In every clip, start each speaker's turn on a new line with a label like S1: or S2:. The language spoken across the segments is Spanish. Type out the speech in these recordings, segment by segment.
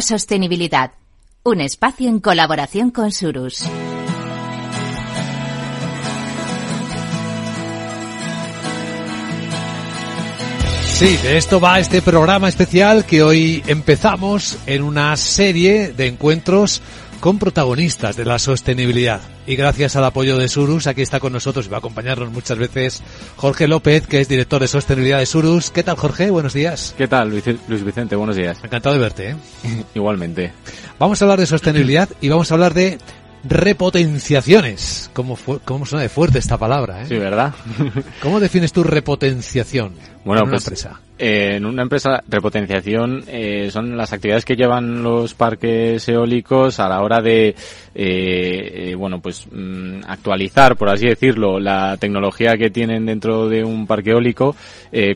S1: Sostenibilidad, un espacio en colaboración con Surus.
S2: Sí, de esto va este programa especial que hoy empezamos en una serie de encuentros con protagonistas de la sostenibilidad. Y gracias al apoyo de Surus, aquí está con nosotros y va a acompañarnos muchas veces Jorge López, que es director de sostenibilidad de Surus. ¿Qué tal, Jorge? Buenos días.
S3: ¿Qué tal, Luis Vicente? Buenos días.
S2: Encantado de verte. ¿eh?
S3: Igualmente.
S2: Vamos a hablar de sostenibilidad y vamos a hablar de repotenciaciones. ¿Cómo, ¿Cómo suena de fuerte esta palabra? ¿eh?
S3: Sí, ¿verdad?
S2: ¿Cómo defines tu repotenciación?
S3: Bueno, en una pues, empresa. Eh, en una empresa, repotenciación eh, son las actividades que llevan los parques eólicos a la hora de, eh, bueno, pues mm, actualizar, por así decirlo, la tecnología que tienen dentro de un parque eólico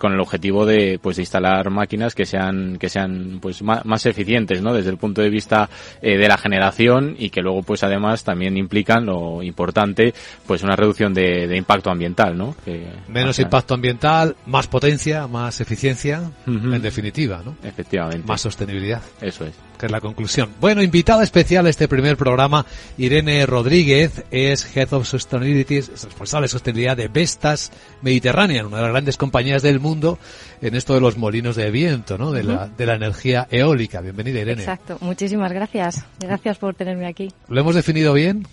S3: con el objetivo de, pues, de instalar máquinas que sean, que sean, pues, más, eficientes, ¿no? Desde el punto de vista de la generación y que luego, pues, además también implican lo importante, pues, una reducción de, impacto ambiental, ¿no?
S2: Menos impacto ambiental, más potencia más eficiencia, en definitiva, ¿no?
S3: Efectivamente.
S2: Más sostenibilidad.
S3: Eso es.
S2: Que es la conclusión. Bueno, invitada especial a este primer programa, Irene Rodríguez, es Head of Sustainability, es responsable de sostenibilidad de Vestas Mediterránea, una de las grandes compañías del mundo en esto de los molinos de viento, ¿no? De, la, de la energía eólica. Bienvenida, Irene.
S4: Exacto. Muchísimas gracias. Gracias por tenerme aquí.
S2: ¿Lo hemos definido bien?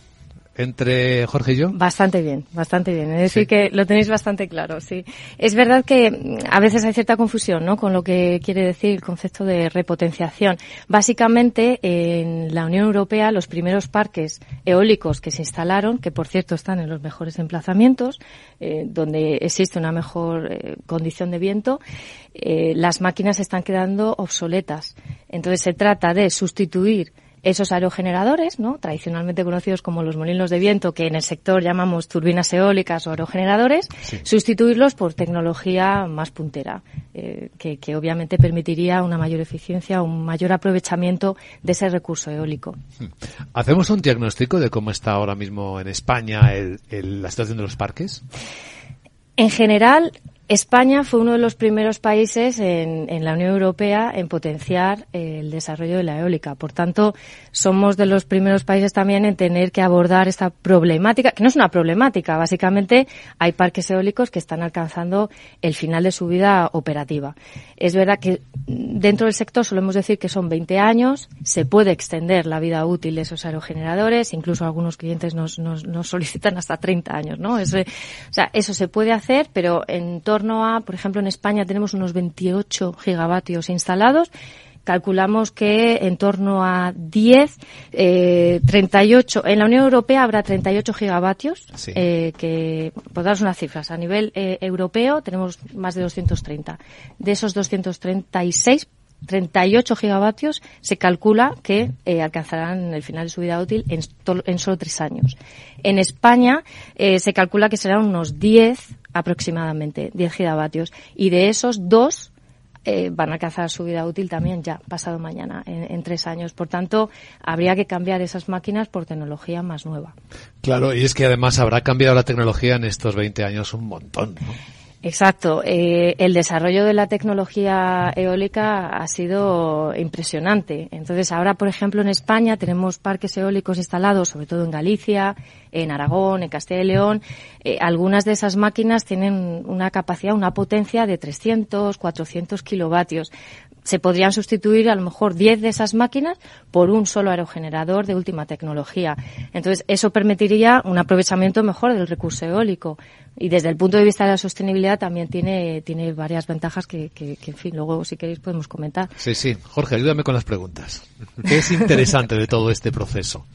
S2: Entre Jorge y yo?
S4: Bastante bien, bastante bien. Es decir, que lo tenéis bastante claro, sí. Es verdad que mm, a veces hay cierta confusión, ¿no? Con lo que quiere decir el concepto de repotenciación. Básicamente, en la Unión Europea, los primeros parques eólicos que se instalaron, que por cierto están en los mejores emplazamientos, eh, donde existe una mejor eh, condición de viento, eh, las máquinas están quedando obsoletas. Entonces se trata de sustituir esos aerogeneradores, ¿no? tradicionalmente conocidos como los molinos de viento, que en el sector llamamos turbinas eólicas o aerogeneradores, sustituirlos por tecnología más puntera, eh, que, que, obviamente permitiría una mayor eficiencia, un mayor aprovechamiento de ese recurso eólico. Hmm.
S2: ¿Hacemos un diagnóstico de cómo está ahora mismo en España el, el, la situación de los parques?
S4: En general, España fue uno de los primeros países en, la Unión Europea en potenciar el desarrollo de la eólica. Por tanto, somos de los primeros países también en tener que abordar esta problemática, que no es una problemática. Básicamente, hay parques eólicos que están alcanzando el final de su vida operativa. Es verdad que dentro del sector solemos decir que son 20 años, se puede extender la vida útil de esos aerogeneradores, incluso algunos clientes nos, solicitan hasta 30 años, ¿no? o sea, eso se puede hacer, pero en torno a, por ejemplo, en España tenemos unos 28 gigavatios instalados calculamos que en torno a 10, eh, 38, en la Unión Europea habrá 38 gigavatios, eh, que, por daros unas cifras, a nivel eh, europeo tenemos más de 230. De esos 236, 38 gigavatios se calcula que eh, alcanzarán el final de su vida útil en, en solo tres años. En España eh, se calcula que serán unos 10 aproximadamente, 10 gigavatios. Y de esos, dos eh, van a alcanzar su vida útil también ya pasado mañana, en, tres años. Por tanto, habría que cambiar esas máquinas por tecnología más nueva.
S2: Claro, y es que además habrá cambiado la tecnología en estos 20 años un montón. ¿no?
S4: Exacto. Eh, el desarrollo de la tecnología eólica ha sido impresionante. Entonces, ahora, por ejemplo, en España tenemos parques eólicos instalados, sobre todo en Galicia, en Aragón, en Castilla y León. Eh, algunas de esas máquinas tienen una capacidad, una potencia de 300, 400 kilovatios se podrían sustituir a lo mejor 10 de esas máquinas por un solo aerogenerador de última tecnología. Entonces, eso permitiría un aprovechamiento mejor del recurso eólico. Y desde el punto de vista de la sostenibilidad también tiene, tiene varias ventajas que, que, que, en fin, luego si queréis podemos comentar.
S2: Sí, sí. Jorge, ayúdame con las preguntas. ¿Qué es interesante de todo este proceso?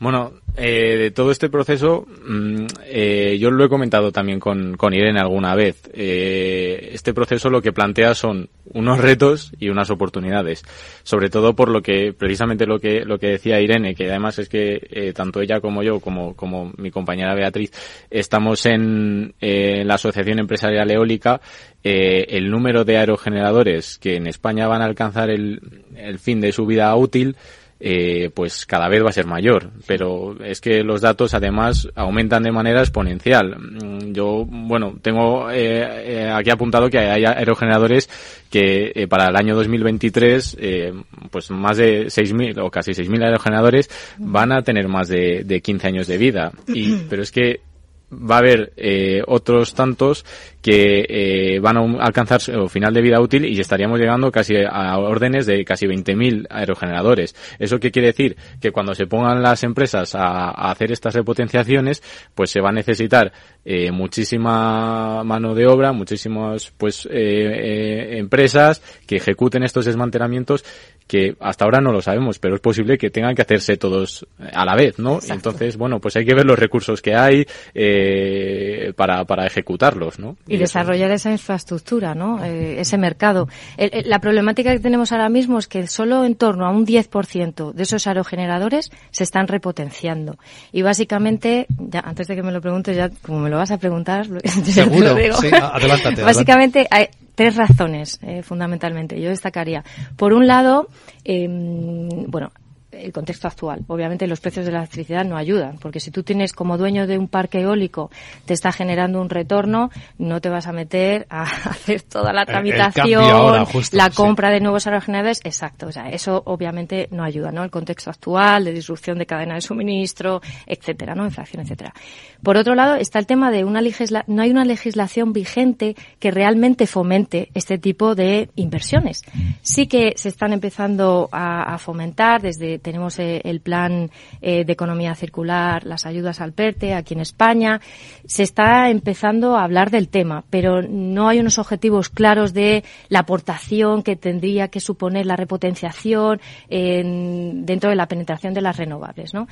S3: Bueno, eh, de todo este proceso, mm, eh, yo lo he comentado también con, con Irene alguna vez. Eh, este proceso lo que plantea son unos retos y unas oportunidades. Sobre todo por lo que, precisamente lo que, lo que decía Irene, que además es que eh, tanto ella como yo, como, como mi compañera Beatriz, estamos en eh, la Asociación Empresarial Eólica. El número de aerogeneradores que en España van a alcanzar el, el fin de su vida útil eh, pues cada vez va a ser mayor. Pero es que los datos además aumentan de manera exponencial. Mm, yo, bueno, tengo eh, eh, aquí apuntado que hay aerogeneradores que eh, para el año 2023, eh, pues más de 6.000 o casi 6.000 aerogeneradores van a tener más de, de 15 años de vida. Y, pero es que va a haber eh, otros tantos que eh, van a alcanzar su final de vida útil y estaríamos llegando casi a órdenes de casi 20.000 aerogeneradores. ¿Eso qué quiere decir? Que cuando se pongan las empresas a, a hacer estas repotenciaciones, pues se va a necesitar eh, muchísima mano de obra, muchísimas pues eh, eh, empresas que ejecuten estos desmantelamientos que hasta ahora no lo sabemos, pero es posible que tengan que hacerse todos a la vez, ¿no?
S4: Exacto.
S3: Entonces, bueno, pues hay que ver los recursos que hay eh, para, para ejecutarlos, ¿no?
S4: y desarrollar esa infraestructura, ¿no? Eh, ese mercado. El- el- la problemática que tenemos ahora mismo es que solo en torno a un 10% de esos aerogeneradores se están repotenciando. Y básicamente, ya antes de que me lo preguntes, ya como me lo vas a preguntar,
S2: Seguro,
S4: lo digo.
S2: sí, a- adelántate,
S4: Básicamente hay tres razones, eh, fundamentalmente. Yo destacaría. Por un lado, eh, bueno, el contexto actual. Obviamente los precios de la electricidad no ayudan, porque si tú tienes como dueño de un parque eólico, te está generando un retorno, no te vas a meter a hacer toda la tramitación,
S2: cambio ahora, justo,
S4: la
S2: sí.
S4: compra de nuevos aerogeneradores, exacto. O sea, eso obviamente no ayuda, ¿no? El contexto actual de disrupción de cadena de suministro, etcétera, ¿no? Inflación, etcétera. Por otro lado, está el tema de una legisla no hay una legislación vigente que realmente fomente este tipo de inversiones. Sí que se están empezando a, a fomentar desde tenemos eh, el plan eh, de economía circular, las ayudas al PERTE aquí en España. Se está empezando a hablar del tema, pero no hay unos objetivos claros de la aportación que tendría que suponer la repotenciación en- dentro de la penetración de las renovables, ¿no?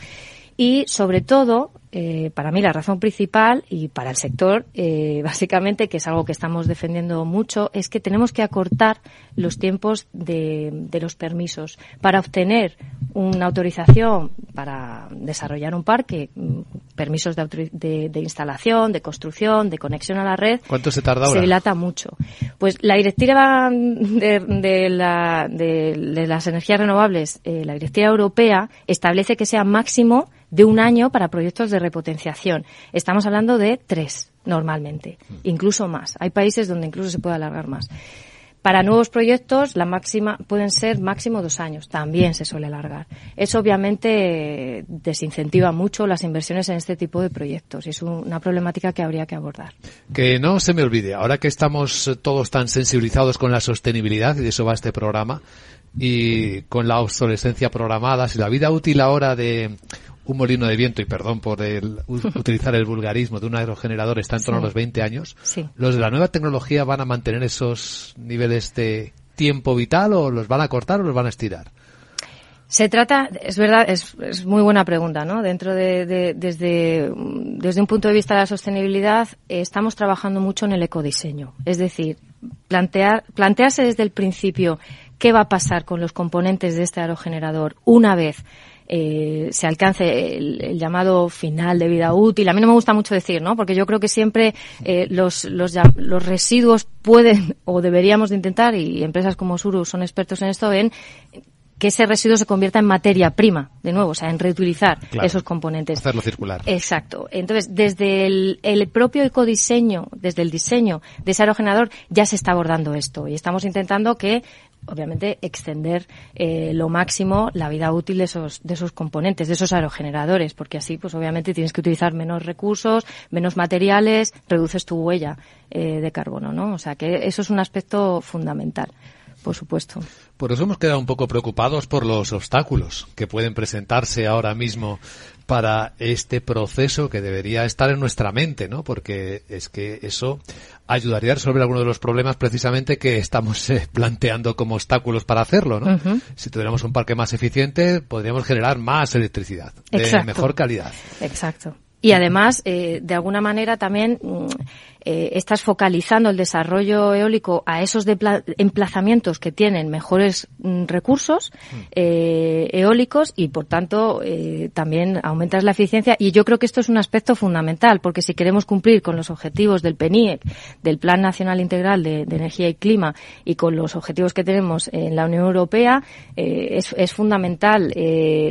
S4: Y sobre todo, eh, para mí la razón principal y para el sector, eh, básicamente, que es algo que estamos defendiendo mucho, es que tenemos que acortar los tiempos de, de los permisos. Para obtener una autorización para desarrollar un parque, mm, permisos de, autori- de- de instalación, de construcción, de conexión a la red,
S2: ¿Cuánto se tarda
S4: se dilata mucho. Pues la directiva la- de las energías renovables, eh, la directiva europea, establece que sea máximo de un año para proyectos de repotenciación. Estamos hablando de tres, normalmente, incluso más. Hay países donde incluso se puede alargar más. Para nuevos proyectos, la máxima pueden ser máximo dos años. También se suele alargar. Eso obviamente desincentiva mucho las inversiones en este tipo de proyectos y es un- una problemática que habría que abordar.
S2: Que no se me olvide, ahora que estamos eh, todos tan sensibilizados con la sostenibilidad, y de eso va este programa, y con la obsolescencia programada, si la vida útil ahora de un molino de viento, y perdón por el, utilizar el vulgarismo, de un aerogenerador está en torno
S4: Sí.
S2: a los 20 años,
S4: Sí.
S2: ¿los de la nueva tecnología van a mantener esos niveles de tiempo vital o los van a cortar o los van a estirar?
S4: Se trata, es verdad, es, es muy buena pregunta, ¿no? Dentro de, de- desde, desde un punto de vista de la sostenibilidad, eh, estamos trabajando mucho en el ecodiseño. Es decir, plantear, plantearse desde el principio qué va a pasar con los componentes de este aerogenerador una vez eh, se alcance el, el llamado final de vida útil. A mí no me gusta mucho decir, ¿no? Porque yo creo que siempre eh, los, los, los residuos pueden o deberíamos de intentar, y empresas como Suru son expertos en esto, ven que ese residuo se convierta en materia prima, de nuevo, o sea, en reutilizar
S2: Claro.
S4: esos componentes.
S2: Hacerlo circular.
S4: Exacto. Entonces, desde el, el propio ecodiseño, desde el diseño de ese aerogenerador, ya se está abordando esto y estamos intentando que, obviamente, extender eh, lo máximo la vida útil de esos, de esos componentes, de esos aerogeneradores, porque así, pues obviamente tienes que utilizar menos recursos, menos materiales, reduces tu huella eh, de carbono, ¿no? O sea, que eso es un aspecto fundamental, por supuesto.
S2: Por eso hemos quedado un poco preocupados por los obstáculos que pueden presentarse ahora mismo para este proceso que debería estar en nuestra mente, ¿no? Porque es que eso ayudaría a resolver algunos de los problemas precisamente que estamos eh, planteando como obstáculos para hacerlo, ¿no? Si tuviéramos un parque más eficiente, podríamos generar más electricidad de
S4: Exacto.
S2: mejor calidad.
S4: Exacto. Y además, eh, de alguna manera también mm, eh, estás focalizando el desarrollo eólico a esos emplazamientos que tienen mejores mm, recursos mm. eh, eólicos y, por tanto, eh, también aumentas la eficiencia. Y yo creo que esto es un aspecto fundamental, porque si queremos cumplir con los objetivos del PNIEC, del Plan Nacional Integral de, Energía y Clima, y con los objetivos que tenemos en la Unión Europea, es, es, fundamental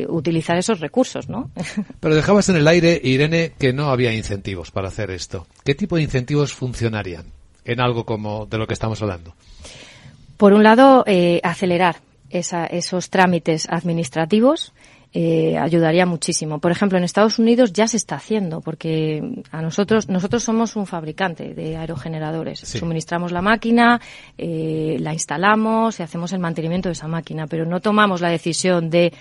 S4: utilizar esos recursos, ¿no?
S2: Pero dejabas en el aire, Irene, que no había incentivos para hacer esto. ¿Qué tipo de incentivos funcionarían en algo como de lo que estamos hablando?
S4: Por un lado, eh, acelerar esos trámites administrativos. Eh, ayudaría muchísimo. Por ejemplo, en Estados Unidos ya se está haciendo, porque a nosotros nosotros somos un fabricante de aerogeneradores. Suministramos la máquina, eh, la instalamos y hacemos el mantenimiento de esa máquina, pero no tomamos la decisión de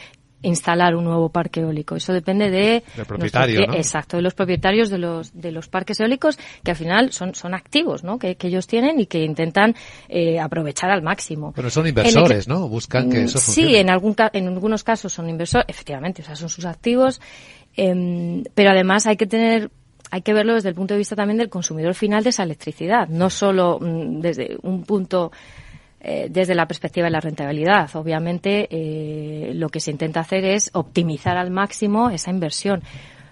S4: instalar un nuevo parque eólico. Eso depende de
S2: propietario,
S4: exacto, de los propietarios de los de los parques eólicos que al final son son activos, ¿no? Que, ellos tienen y que intentan eh, aprovechar al máximo.
S2: Pero son inversores, ¿no? Buscan que eso funcione.
S4: Sí, en algún en algunos casos son inversores, efectivamente, o sea, son sus activos, em, pero además hay que tener hay que verlo desde el punto de vista también del consumidor final de esa electricidad, no solo mm, desde un punto eh, desde la perspectiva de la rentabilidad. Obviamente, eh, lo que se intenta hacer es optimizar al máximo esa inversión.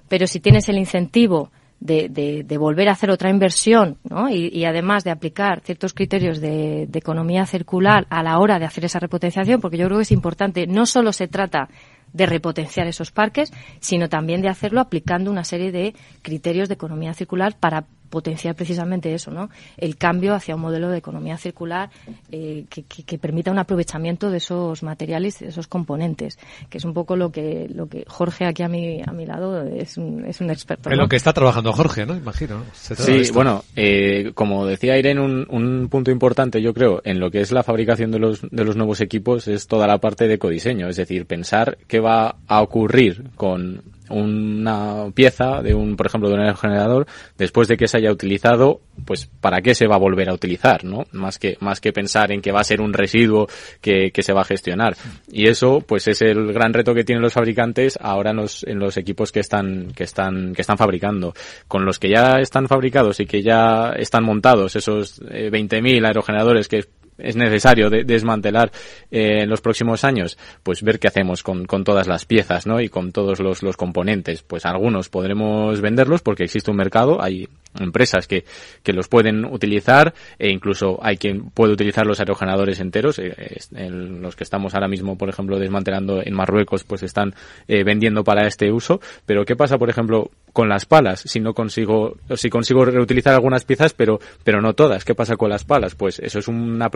S4: Pero si tienes el incentivo de, volver a hacer otra inversión ¿no? y, además de aplicar ciertos criterios de, economía circular a la hora de hacer esa repotenciación, porque yo creo que es importante, no solo se trata de repotenciar esos parques, sino también de hacerlo aplicando una serie de criterios de economía circular para potenciar precisamente eso, ¿no? El cambio hacia un modelo de economía circular eh, que, permita un aprovechamiento de esos materiales, de esos componentes, que es un poco lo que lo que Jorge aquí a mi a mi lado es un, es un experto.
S2: En lo que está trabajando Jorge, ¿no? Imagino.
S3: Sí, bueno, eh, como decía Irene, un, un punto importante, yo creo, en lo que es la fabricación de los de los nuevos equipos es toda la parte de ecodiseño, es decir, pensar qué va a ocurrir con una pieza de un, por ejemplo, de un aerogenerador, después de que se haya utilizado, pues para qué se va a volver a utilizar, ¿no? Más que, más que pensar en que va a ser un residuo que, que se va a gestionar. Y eso, pues es el gran reto que tienen los fabricantes ahora en los, en los equipos que están, que están, que están fabricando. Con los que ya están fabricados y que ya están montados, esos 20.000 eh, aerogeneradores que es necesario desmantelar eh, en los próximos años, pues ver qué hacemos con, con todas las piezas, ¿no? Y con todos los, los componentes. Pues algunos podremos venderlos porque existe un mercado, hay empresas que, que los pueden utilizar e incluso hay quien puede utilizar los aerogeneradores enteros. Eh, en los que estamos ahora mismo, por ejemplo, desmantelando en Marruecos, pues están eh, vendiendo para este uso. Pero ¿qué pasa, por ejemplo, con las palas? Si no consigo, si consigo reutilizar algunas piezas, pero, pero no todas. ¿Qué pasa con las palas? Pues eso es una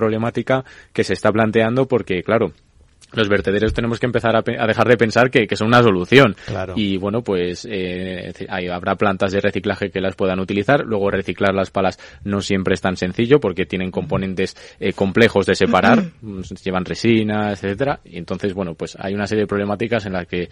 S3: que se está planteando porque, claro, los vertederos tenemos que empezar a, dejar de pensar que, son una solución. Y bueno, pues eh, habrá plantas de reciclaje que las puedan utilizar. Luego reciclar las palas no siempre es tan sencillo porque tienen componentes eh, complejos de separar, llevan resinas, etcétera. Y entonces, bueno, pues hay una serie de problemáticas en las que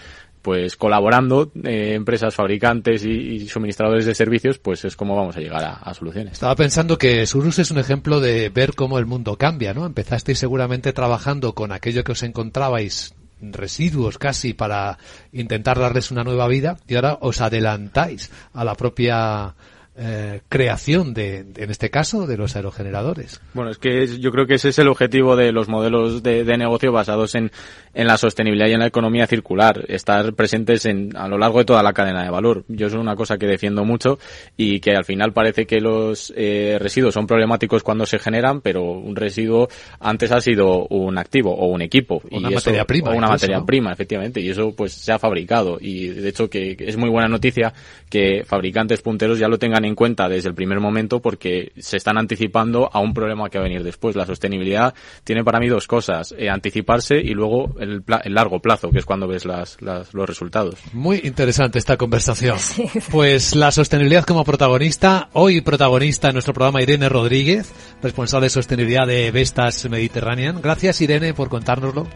S3: pues colaborando eh, empresas fabricantes y, suministradores de servicios, pues es como vamos a llegar a, soluciones.
S2: Estaba pensando que Surus es un ejemplo de ver cómo el mundo cambia, ¿no? Empezasteis seguramente trabajando con aquello que os encontrabais residuos casi para intentar darles una nueva vida y ahora os adelantáis a la propia eh, creación de, en este caso, de los aerogeneradores.
S3: Bueno, es que yo creo que ese es el objetivo de los modelos de, negocio basados en, en, la sostenibilidad y en la economía circular, estar presentes en, a lo largo de toda la cadena de valor. Yo es una cosa que defiendo mucho y que al final parece que los eh, residuos son problemáticos cuando se generan, pero un residuo antes ha sido un activo o un equipo.
S2: Una materia prima.
S3: O una materia prima, efectivamente, y eso pues se ha fabricado. Y de hecho que es muy buena noticia que fabricantes punteros ya lo tengan en cuenta desde el primer momento porque se están anticipando a un problema que va a venir después. La sostenibilidad tiene para mí dos cosas, eh, anticiparse y luego el, largo plazo, que es cuando ves las, los resultados.
S2: Muy interesante esta conversación. Pues la sostenibilidad como protagonista, hoy protagonista en nuestro programa Irene Rodríguez, responsable de sostenibilidad de Vestas Mediterranean. Gracias Irene por contárnoslo.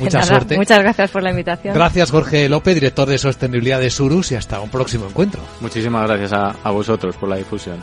S2: Mucha suerte.
S4: Muchas gracias por la invitación.
S2: Gracias Jorge López, director de sostenibilidad de Surus y hasta un próximo encuentro.
S3: Muchísimas gracias a, a vosotros por la difusión.